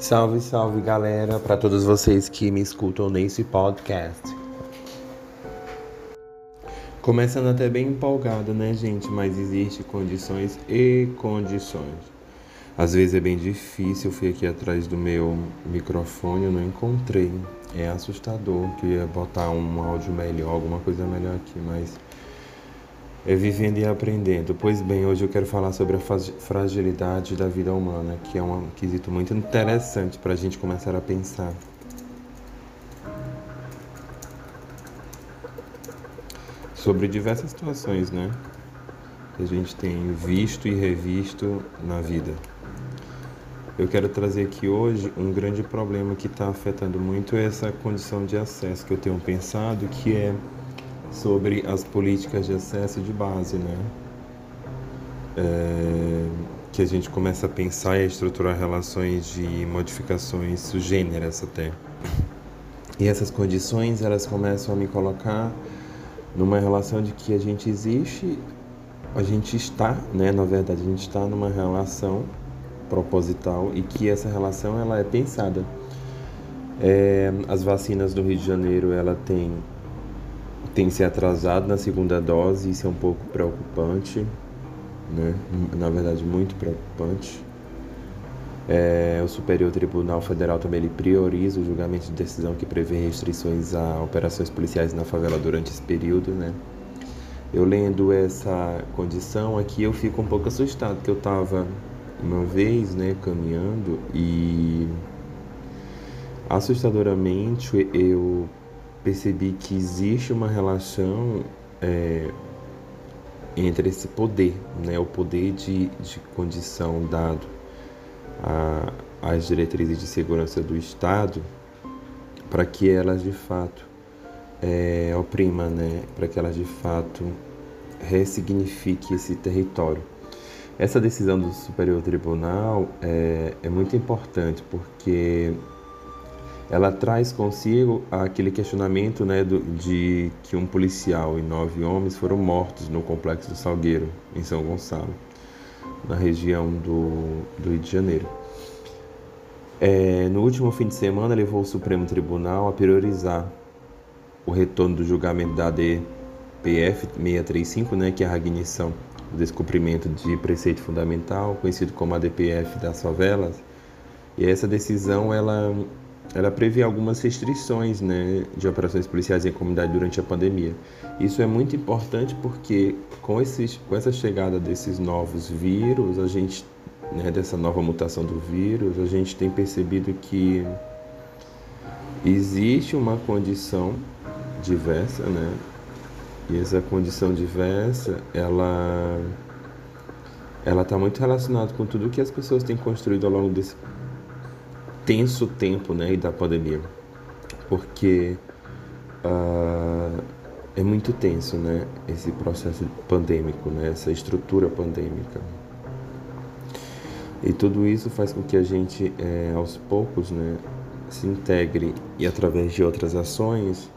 Salve, salve galera, para todos vocês que me escutam nesse podcast. Começando até bem empolgado, né, gente? Mas existe condições e condições. Às vezes é bem difícil, eu fui aqui atrás do meu microfone, eu não encontrei. É assustador, queria botar um áudio melhor, alguma coisa melhor aqui, mas é vivendo e aprendendo. Pois bem, hoje eu quero falar sobre a fragilidade da vida humana, que é um quesito muito interessante para a gente começar a pensar. Sobre diversas situações, né? Que a gente tem visto e revisto na vida. Eu quero trazer aqui hoje um grande problema que está afetando muito essa condição de acesso que eu tenho pensado, que é sobre as políticas de acesso de base, né? É, que a gente começa a pensar e a estruturar relações de modificações sugêneras até. E essas condições, elas começam a me colocar numa relação de que a gente existe, a gente está, né, na verdade, a gente está numa relação proposital e que essa relação ela é pensada. É, as vacinas do Rio de Janeiro, ela tem tem se atrasado na segunda dose, isso é um pouco preocupante, né? na verdade muito preocupante. É, o Superior Tribunal Federal também ele prioriza o julgamento de decisão que prevê restrições a operações policiais na favela durante esse período, né? Eu lendo essa condição aqui, eu fico um pouco assustado, porque eu estava uma vez, né, caminhando e assustadoramente eu percebi que existe uma relação é, entre esse poder, né, o poder de, de condição dado às diretrizes de segurança do Estado, para que elas de fato é, oprimam, né, para que elas de fato ressignifique esse território. Essa decisão do Superior Tribunal é, é muito importante porque ela traz consigo aquele questionamento né, do, de que um policial e nove homens foram mortos no complexo do Salgueiro, em São Gonçalo, na região do, do Rio de Janeiro. É, no último fim de semana, levou o Supremo Tribunal a priorizar o retorno do julgamento da DPF 635, né, que é a ignição do descumprimento de preceito fundamental, conhecido como a DPF das favelas. E essa decisão ela ela prevê algumas restrições né, de operações policiais em comunidade durante a pandemia. Isso é muito importante porque com, esses, com essa chegada desses novos vírus, a gente, né, dessa nova mutação do vírus, a gente tem percebido que existe uma condição diversa, né? E essa condição diversa, ela ela está muito relacionada com tudo que as pessoas têm construído ao longo desse tenso tempo né, da pandemia, porque uh, é muito tenso né, esse processo pandêmico, né, essa estrutura pandêmica. E tudo isso faz com que a gente, é, aos poucos, né, se integre e através de outras ações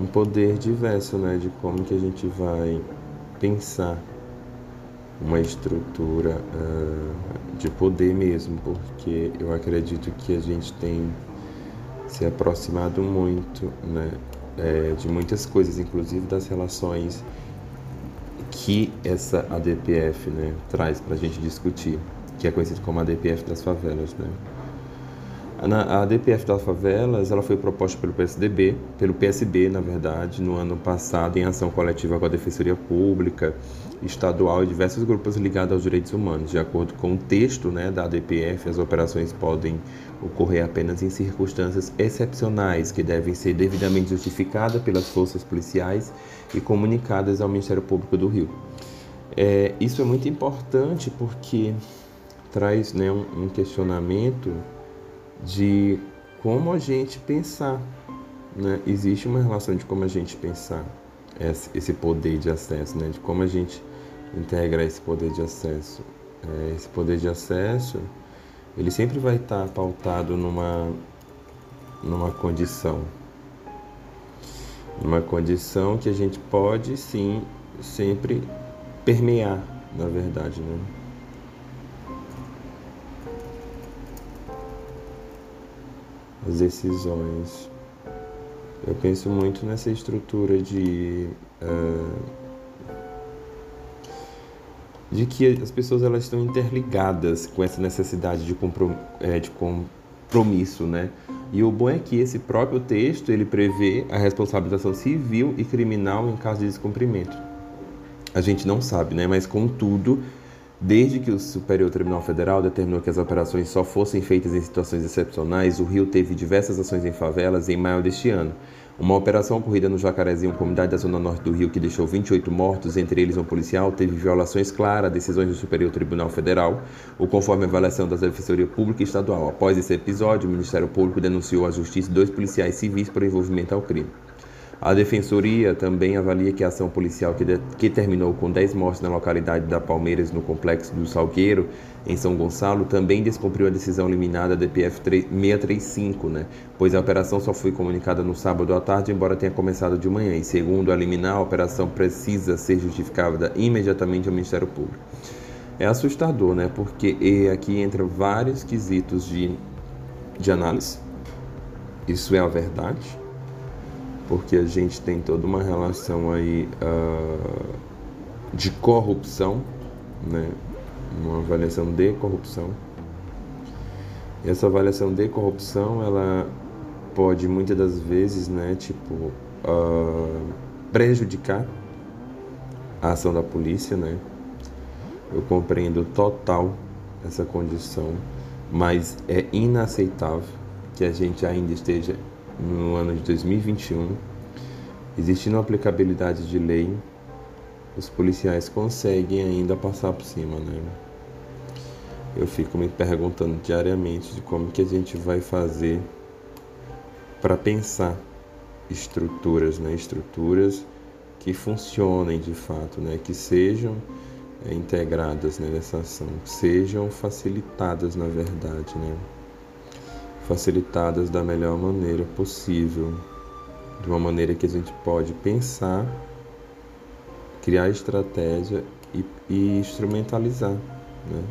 um poder diverso né, de como que a gente vai pensar uma estrutura uh, de poder mesmo, porque eu acredito que a gente tem se aproximado muito né, é, de muitas coisas, inclusive das relações que essa ADPF né, traz para a gente discutir, que é conhecido como ADPF das favelas. Né. A ADPF das favelas ela foi proposta pelo PSDB, pelo PSB, na verdade, no ano passado, em ação coletiva com a Defensoria Pública estadual e diversos grupos ligados aos direitos humanos. De acordo com o texto né, da ADPF, as operações podem ocorrer apenas em circunstâncias excepcionais, que devem ser devidamente justificadas pelas forças policiais e comunicadas ao Ministério Público do Rio. É, isso é muito importante porque traz né, um, um questionamento de como a gente pensar. Né? Existe uma relação de como a gente pensar esse poder de acesso, né? de como a gente integra esse poder de acesso. É, esse poder de acesso, ele sempre vai estar pautado numa, numa condição. Numa condição que a gente pode sim sempre permear, na verdade, né? As decisões. Eu penso muito nessa estrutura de uh, de que as pessoas elas estão interligadas com essa necessidade de, comprom é, de compromisso, né? E o bom é que esse próprio texto ele prevê a responsabilização civil e criminal em caso de descumprimento. A gente não sabe, né? Mas contudo, Desde que o Superior Tribunal Federal determinou que as operações só fossem feitas em situações excepcionais, o Rio teve diversas ações em favelas em maio deste ano. Uma operação ocorrida no Jacarezinho, comunidade da zona norte do Rio, que deixou 28 mortos, entre eles um policial, teve violações claras a decisões do Superior Tribunal Federal, o conforme a avaliação da Defensoria Pública Estadual. Após esse episódio, o Ministério Público denunciou à Justiça dois policiais civis por envolvimento ao crime. A Defensoria também avalia que a ação policial que, de, que terminou com 10 mortes na localidade da Palmeiras, no complexo do Salgueiro, em São Gonçalo, também descumpriu a decisão eliminada da DPF 635, né? pois a operação só foi comunicada no sábado à tarde, embora tenha começado de manhã. E segundo a liminar, a operação precisa ser justificada imediatamente ao Ministério Público. É assustador, né? Porque aqui entra vários quesitos de, de análise. Isso é a verdade porque a gente tem toda uma relação aí uh, de corrupção, né? uma avaliação de corrupção. E essa avaliação de corrupção, ela pode muitas das vezes, né, tipo, uh, prejudicar a ação da polícia, né? Eu compreendo total essa condição, mas é inaceitável que a gente ainda esteja no ano de 2021, existindo aplicabilidade de lei, os policiais conseguem ainda passar por cima, né? Eu fico me perguntando diariamente de como que a gente vai fazer para pensar estruturas, né? Estruturas que funcionem de fato, né? Que sejam é, integradas né, nessa ação, sejam facilitadas na verdade, né? Facilitadas da melhor maneira possível, de uma maneira que a gente pode pensar, criar estratégia e, e instrumentalizar né?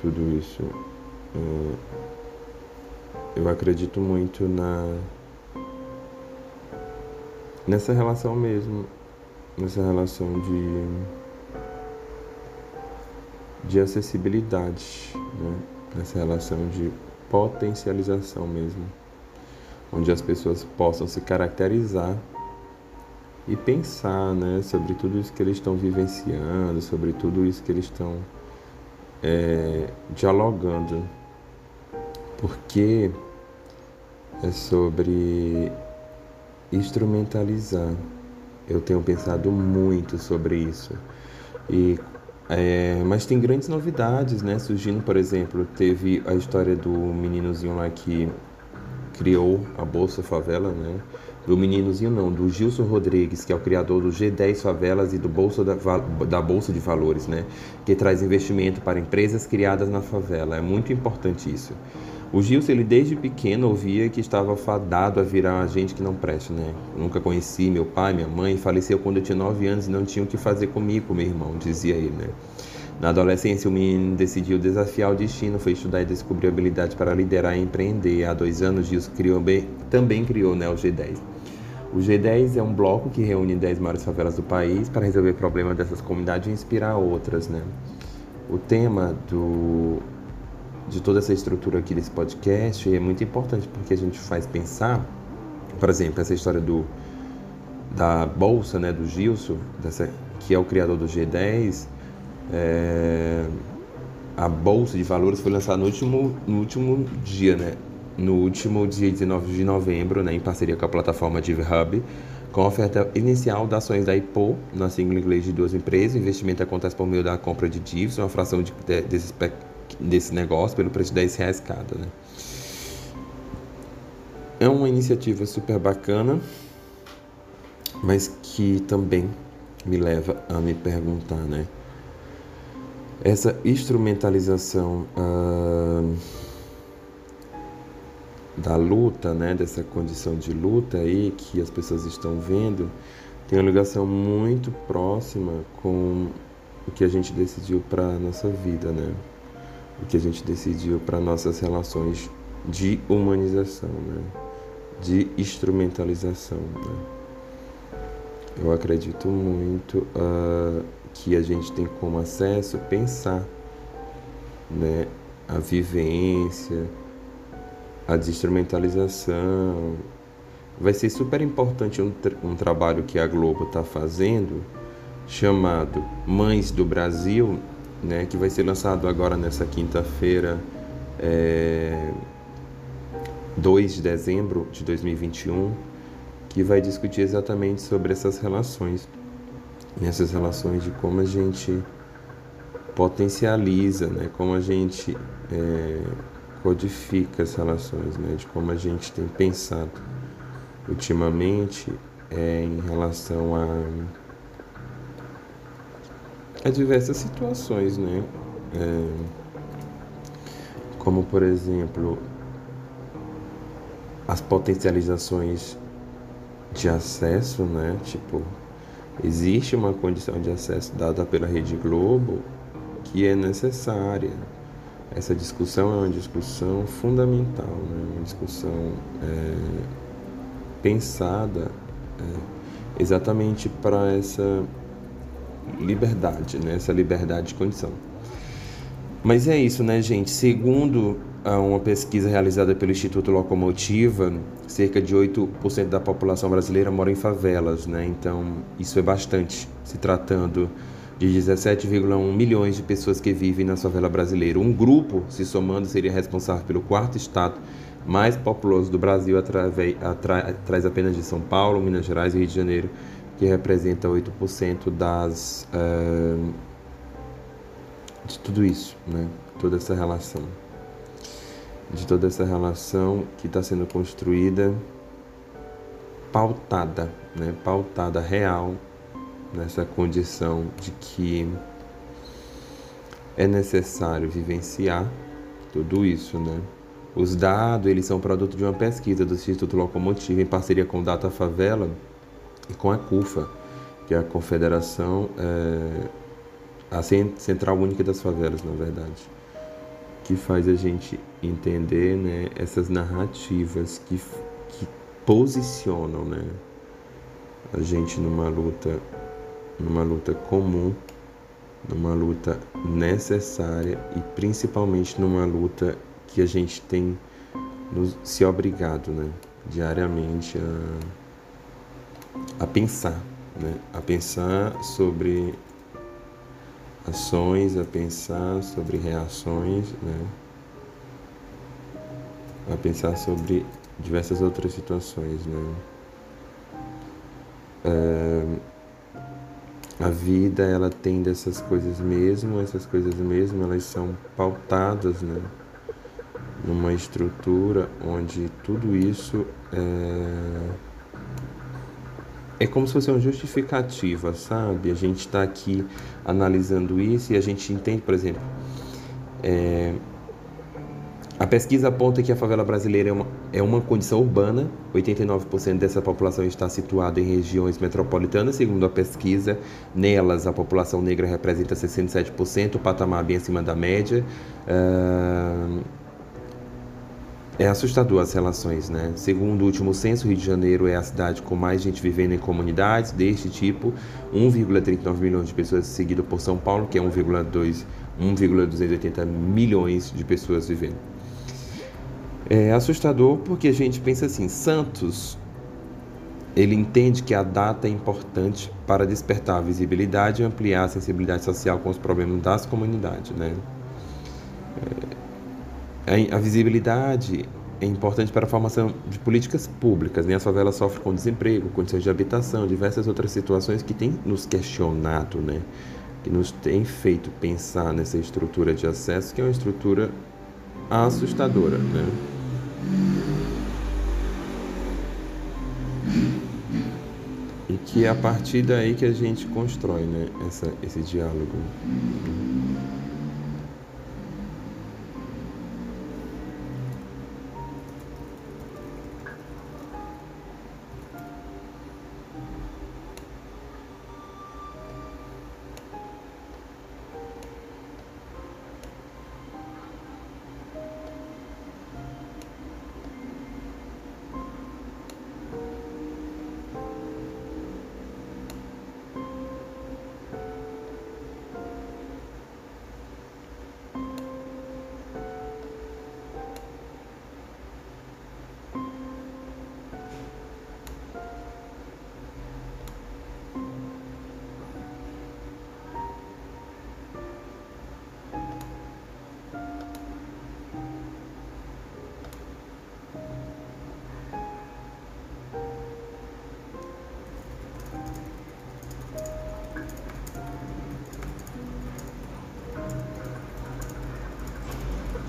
tudo isso. É, eu acredito muito na nessa relação mesmo, nessa relação de de acessibilidade, né? nessa relação de potencialização mesmo, onde as pessoas possam se caracterizar e pensar né, sobre tudo isso que eles estão vivenciando, sobre tudo isso que eles estão é, dialogando. Porque é sobre instrumentalizar. Eu tenho pensado muito sobre isso. E é, mas tem grandes novidades, né? Surgindo, por exemplo, teve a história do meninozinho lá que criou a Bolsa Favela, né? Do meninozinho não, do Gilson Rodrigues, que é o criador do G10 Favelas e do Bolsa da, da Bolsa de Valores, né? Que traz investimento para empresas criadas na favela. É muito importante isso. O Gilson, ele desde pequeno ouvia que estava fadado a virar gente que não presta, né? Nunca conheci meu pai, minha mãe, faleceu quando eu tinha 9 anos e não tinha o que fazer comigo, meu irmão, dizia ele, né? Na adolescência, o menino decidiu desafiar o destino, foi estudar e descobrir habilidades para liderar e empreender. Há dois anos, Gilson criou também criou né, o G10. O G10 é um bloco que reúne 10 maiores favelas do país para resolver problemas dessas comunidades e inspirar outras, né? O tema do de toda essa estrutura aqui desse podcast é muito importante porque a gente faz pensar, por exemplo, essa história do da bolsa, né, do Gilson, dessa, que é o criador do G10, é, a bolsa de valores foi lançada no último, no último dia, né, no último dia 19 de novembro, né, em parceria com a plataforma DivHub, com a oferta inicial de ações da IPO, na sigla inglês de duas empresas. O investimento acontece por meio da compra de DIVs, uma fração de, de, desse negócio pelo preço de 10 reais cada. Né? É uma iniciativa super bacana, mas que também me leva a me perguntar, né? Essa instrumentalização da luta, né? Dessa condição de luta aí que as pessoas estão vendo, tem uma ligação muito próxima com o que a gente decidiu para nossa vida, né? O que a gente decidiu para nossas relações de humanização, né? de instrumentalização. Né? Eu acredito muito uh, que a gente tem como acesso pensar né, a vivência, a desinstrumentalização. Vai ser super importante um, tra um trabalho que a Globo está fazendo, chamado Mães do Brasil, né, que vai ser lançado agora nessa quinta-feira, é, 2 de dezembro de 2021, que vai discutir exatamente sobre essas relações, nessas relações de como a gente potencializa, né, como a gente é, codifica as relações, né, de como a gente tem pensado ultimamente é, em relação a, a diversas situações, né, é, como por exemplo as potencializações de acesso, né, tipo existe uma condição de acesso dada pela Rede Globo que é necessária. Essa discussão é uma discussão fundamental, né? uma discussão é, pensada é, exatamente para essa liberdade, né? essa liberdade de condição. Mas é isso, né, gente? Segundo uma pesquisa realizada pelo Instituto Locomotiva, cerca de 8% da população brasileira mora em favelas, né? Então, isso é bastante, se tratando de 17,1 milhões de pessoas que vivem na favela brasileira. Um grupo, se somando, seria responsável pelo quarto estado mais populoso do Brasil, atrás apenas de São Paulo, Minas Gerais e Rio de Janeiro, que representa 8% das, uh, de tudo isso, né? toda essa relação. De toda essa relação que está sendo construída, pautada, né? pautada real nessa condição de que é necessário vivenciar tudo isso, né? Os dados, eles são produto de uma pesquisa do Instituto Locomotivo em parceria com o Data Favela e com a CUFA, que é a Confederação, é, a Central Única das Favelas, na verdade, que faz a gente entender, né, essas narrativas que, que posicionam, né, a gente numa luta numa luta comum, numa luta necessária e principalmente numa luta que a gente tem nos, se obrigado né, diariamente a, a pensar, né, a pensar sobre ações, a pensar sobre reações, né, a pensar sobre diversas outras situações. Né. É, a vida ela tem dessas coisas mesmo, essas coisas mesmo, elas são pautadas, né? Numa estrutura onde tudo isso é, é como se fosse uma justificativa, sabe? A gente está aqui analisando isso e a gente entende, por exemplo, é, a pesquisa aponta que a favela brasileira é uma, é uma condição urbana, 89% dessa população está situada em regiões metropolitanas, segundo a pesquisa. Nelas, a população negra representa 67%, o patamar bem acima da média. Uh, é assustador as relações, né? Segundo o último censo, Rio de Janeiro é a cidade com mais gente vivendo em comunidades deste tipo, 1,39 milhões de pessoas, seguido por São Paulo, que é 1,280 milhões de pessoas vivendo. É assustador porque a gente pensa assim, Santos, ele entende que a data é importante para despertar a visibilidade e ampliar a sensibilidade social com os problemas das comunidades, né? É, a visibilidade é importante para a formação de políticas públicas. Né? A favela sofre com desemprego, condições de habitação, diversas outras situações que têm nos questionado, né? que nos têm feito pensar nessa estrutura de acesso, que é uma estrutura assustadora. Né? E que é a partir daí que a gente constrói né, essa, esse diálogo.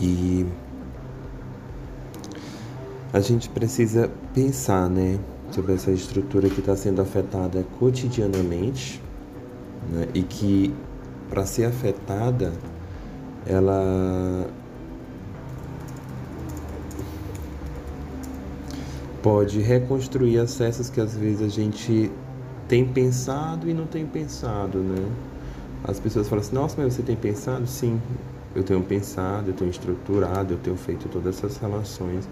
E a gente precisa pensar, né, sobre essa estrutura que está sendo afetada cotidianamente, né, e que para ser afetada, ela pode reconstruir acessos que às vezes a gente tem pensado e não tem pensado, né? As pessoas falam assim, nossa, mas você tem pensado? Sim, eu tenho pensado, eu tenho estruturado, eu tenho feito todas essas relações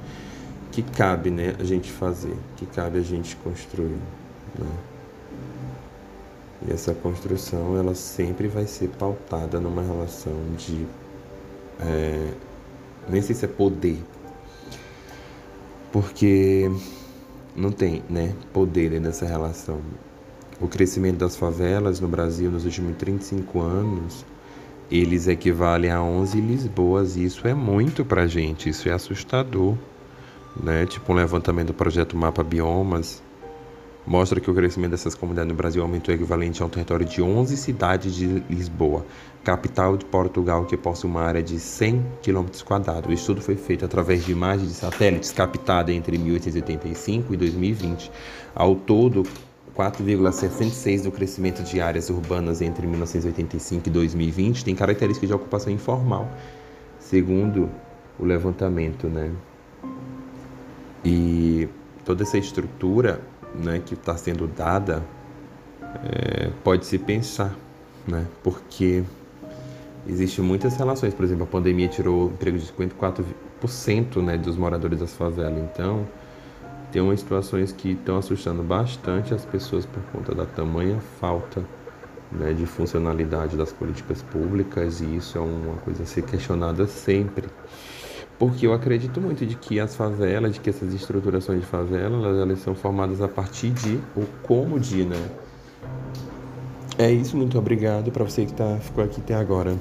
que cabe, né, a gente fazer, que cabe a gente construir, né? E essa construção, ela sempre vai ser pautada numa relação de, é, nem sei se é poder, porque não tem, né, poder nessa relação. O crescimento das favelas no Brasil nos últimos 35 anos, eles equivalem a 11 Lisboas, e isso é muito pra gente, isso é assustador, né? Tipo um levantamento do projeto Mapa Biomas, mostra que o crescimento dessas comunidades no Brasil aumentou equivalente a um território de 11 cidades de Lisboa, capital de Portugal, que possui uma área de 100 km. O estudo foi feito através de imagens de satélites captadas entre 1885 e 2020. Ao todo, 4,66 do crescimento de áreas urbanas entre 1985 e 2020 tem características de ocupação informal, segundo o levantamento, né? E toda essa estrutura né, que está sendo dada, é, pode se pensar, né, porque existem muitas relações. Por exemplo, a pandemia tirou emprego de 54% né, dos moradores das favelas. Então, tem umas situações que estão assustando bastante as pessoas por conta da tamanha falta né, de funcionalidade das políticas públicas e isso é uma coisa a ser questionada sempre. Porque eu acredito muito de que as favelas, de que essas estruturações de favela, elas, elas são formadas a partir de, ou como de, né? É isso, muito obrigado para você que tá, ficou aqui até agora.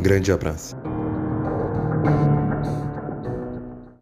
Grande abraço.